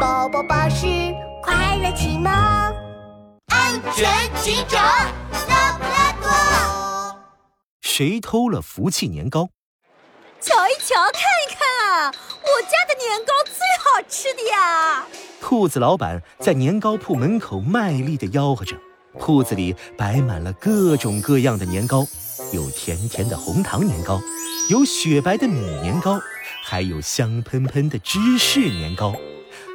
宝宝巴士快乐启蒙，安全警长拉布拉多。谁偷了福气年糕？瞧一瞧，看一看啊！我家的年糕最好吃的呀！兔子老板在年糕铺门口卖力地吆喝着，铺子里摆满了各种各样的年糕，有甜甜的红糖年糕，有雪白的米年糕，还有香喷喷的芝士年糕，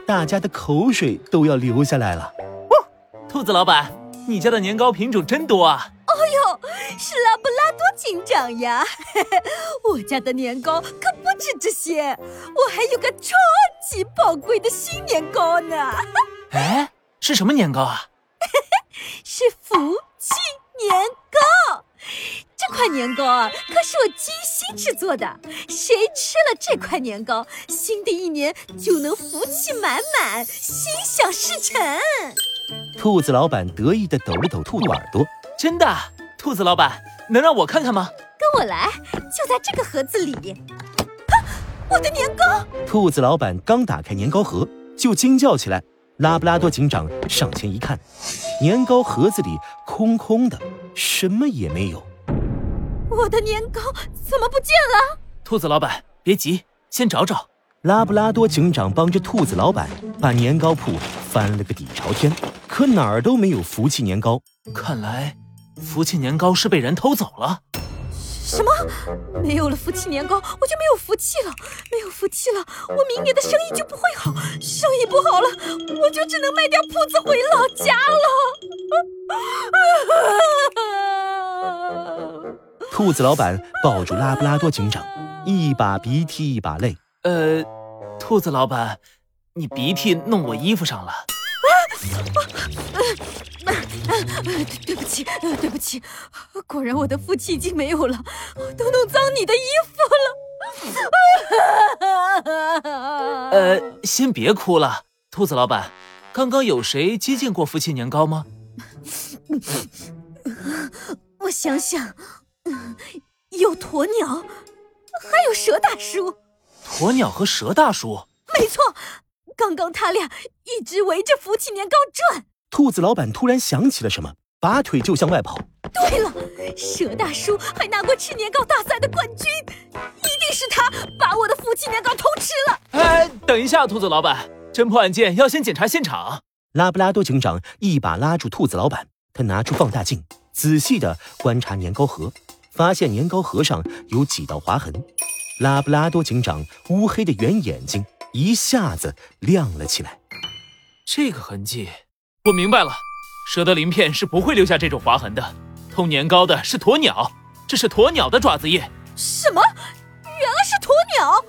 大家的口水都要流下来了。哦兔子老板，你家的年糕品种真多啊！哦呦，是拉布拉多警长呀！我家的年糕可不止这些，我还有个超级宝贵的新年糕呢！哎，是什么年糕啊？是福气年糕。这块年糕啊，可是我精心制作的。谁吃了这块年糕，新的一年就能福气满满，心想事成。兔子老板得意地抖了抖兔耳朵。真的，兔子老板能让我看看吗？跟我来，就在这个盒子里。啊，我的年糕！兔子老板刚打开年糕盒，就惊叫起来。拉布拉多警长上前一看，年糕盒子里空空的，什么也没有。我的年糕怎么不见了？兔子老板，别急，先找找。拉布拉多警长帮着兔子老板把年糕铺翻了个底朝天，可哪儿都没有福气年糕。看来。福气年糕是被人偷走了？什么？没有了福气年糕，我就没有福气了。没有福气了，我明年的生意就不会好。生意不好了，我就只能卖掉铺子回老家了。兔子老板抱住拉布拉多警长，一把鼻涕一把泪。呃，兔子老板，你鼻涕弄我衣服上了。啊对不起，对不起，果然我的福气已经没有了，都弄脏你的衣服了。呃，先别哭了，兔子老板，刚刚有谁接近过福气年糕吗？我想想，有鸵鸟，还有蛇大叔。鸵鸟和蛇大叔？没错，刚刚他俩一直围着福气年糕转。兔子老板突然想起了什么，拔腿就向外跑。对了，蛇大叔还拿过吃年糕大赛的冠军，一定是他把我的福气年糕偷吃了。哎，等一下，兔子老板，侦破案件要先检查现场。拉布拉多警长一把拉住兔子老板，他拿出放大镜，仔细的观察年糕盒，发现年糕盒上有几道划痕。拉布拉多警长乌黑的圆眼睛一下子亮了起来，这个痕迹。我明白了，蛇的鳞片是不会留下这种划痕的。偷年糕的是鸵鸟，这是鸵鸟的爪子印。什么？原来是鸵鸟！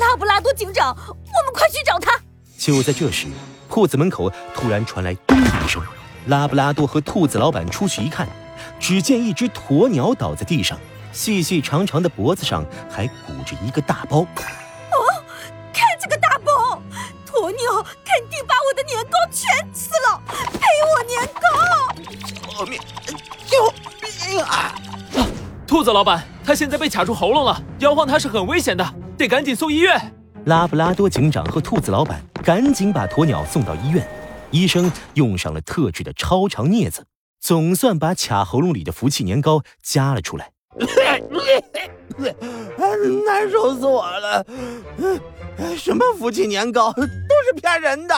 拉布拉多警长，我们快去找他！就在这时，铺子门口突然传来咚的一声。拉布拉多和兔子老板出去一看，只见一只鸵鸟倒在地上，细细长长的脖子上还鼓着一个大包。哦，看这个大包！鸵鸟肯定把我的年糕全吃了，赔我年糕救命！救命啊！兔子老板，他现在被卡住喉咙了，摇晃他是很危险的，得赶紧送医院。拉布拉多警长和兔子老板赶紧把鸵鸟送到医院，医生用上了特制的超长镊子，总算把卡喉咙里的福气年糕夹了出来。难受死我了！什么福气年糕都是骗人的。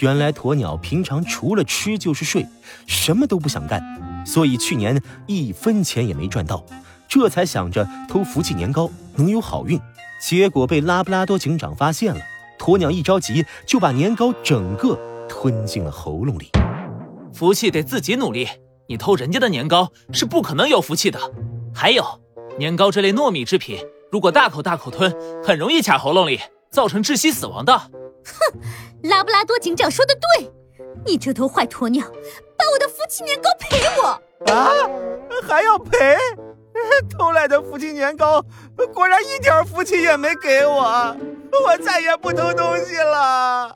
原来鸵鸟平常除了吃就是睡，什么都不想干，所以去年一分钱也没赚到，这才想着偷福气年糕能有好运，结果被拉布拉多警长发现了。鸵鸟一着急就把年糕整个吞进了喉咙里。福气得自己努力，你偷人家的年糕是不可能有福气的。还有，年糕这类糯米制品，如果大口大口吞，很容易卡喉咙里，造成窒息死亡的。哼，拉布拉多警长说的对，你这头坏鸵鸟，把我的福气年糕赔我啊！还要赔？偷来的福气年糕果然一点福气也没给我，我再也不偷东西了。